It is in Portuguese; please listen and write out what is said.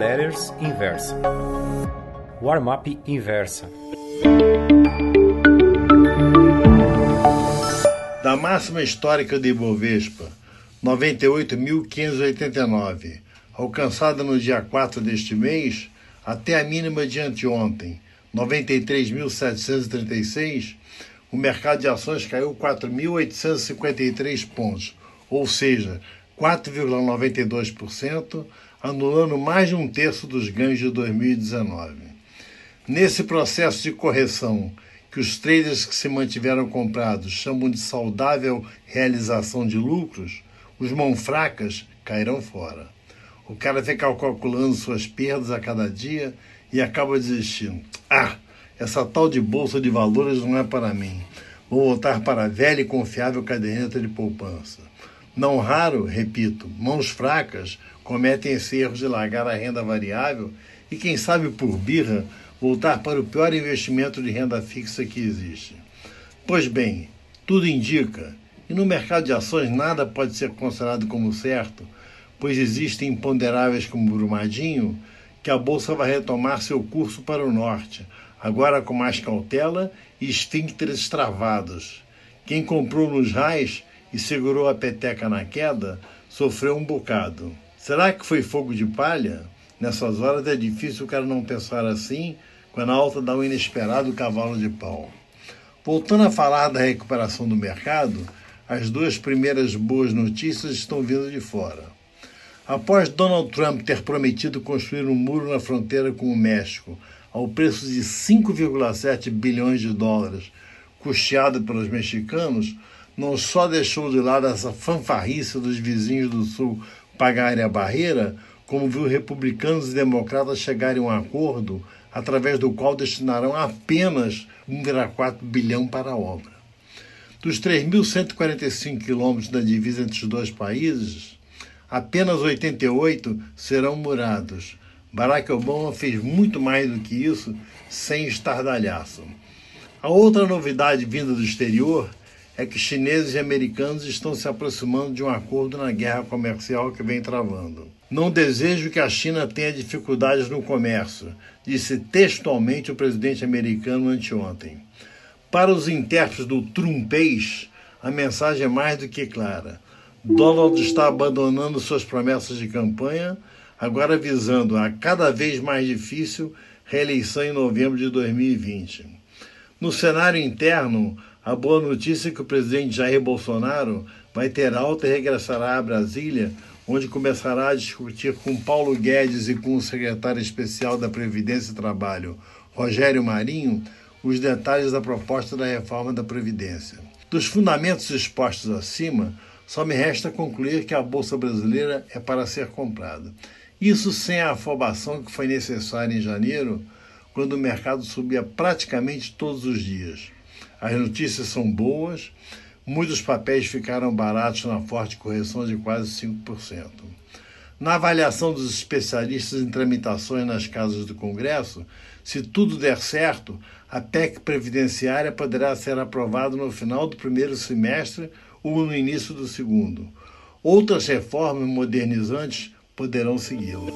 Letters inversa. Warm-up inversa. Da máxima histórica de Ibovespa, 98.589, alcançada no dia 4 deste mês, até a mínima de anteontem, 93.736, o mercado de ações caiu 4.853 pontos, ou seja, 4,92%, anulando mais de um terço dos ganhos de 2019. Nesse processo de correção, que os traders que se mantiveram comprados chamam de saudável realização de lucros, os mão fracas cairão fora. O cara fica calculando suas perdas a cada dia e acaba desistindo. Ah, essa tal de bolsa de valores não é para mim. Vou voltar para a velha e confiável caderneta de poupança. Não raro, repito, mãos fracas cometem esse erro de largar a renda variável e, quem sabe por birra, voltar para o pior investimento de renda fixa que existe. Pois bem, tudo indica, e no mercado de ações nada pode ser considerado como certo, pois existem imponderáveis como Brumadinho, que a bolsa vai retomar seu curso para o norte, agora com mais cautela e esfíncteres travados. Quem comprou nos raios e segurou a peteca na queda, sofreu um bocado. Será que foi fogo de palha? Nessas horas é difícil o cara não pensar assim, quando a alta dá um inesperado cavalo de pau. Voltando a falar da recuperação do mercado, as duas primeiras boas notícias estão vindo de fora. Após Donald Trump ter prometido construir um muro na fronteira com o México ao preço de 5,7 bilhões de dólares, custeado pelos mexicanos, não só deixou de lado essa fanfarrice dos vizinhos do Sul pagarem a barreira, como viu republicanos e democratas chegarem a um acordo através do qual destinarão apenas 1,4 bilhão para a obra. Dos 3.145 quilômetros da divisa entre os dois países, apenas 88 serão murados. Barack Obama fez muito mais do que isso sem estardalhaço. A outra novidade vinda do exterior é que chineses e americanos estão se aproximando de um acordo na guerra comercial que vem travando. Não desejo que a China tenha dificuldades no comércio, disse textualmente o presidente americano anteontem. Para os intérpretes do Trumpês, a mensagem é mais do que clara. Donald está abandonando suas promessas de campanha, agora visando a cada vez mais difícil reeleição em novembro de 2020. No cenário interno, a boa notícia é que o presidente Jair Bolsonaro vai ter alta e regressará a Brasília, onde começará a discutir com Paulo Guedes e com o secretário especial da Previdência e Trabalho, Rogério Marinho, os detalhes da proposta da reforma da Previdência. Dos fundamentos expostos acima, só me resta concluir que a Bolsa Brasileira é para ser comprada. Isso sem a afobação que foi necessária em janeiro, quando o mercado subia praticamente todos os dias. As notícias são boas, muitos papéis ficaram baratos na forte correção de quase 5%. Na avaliação dos especialistas em tramitações nas casas do Congresso, se tudo der certo, a PEC previdenciária poderá ser aprovada no final do primeiro semestre ou no início do segundo. Outras reformas modernizantes poderão segui-la.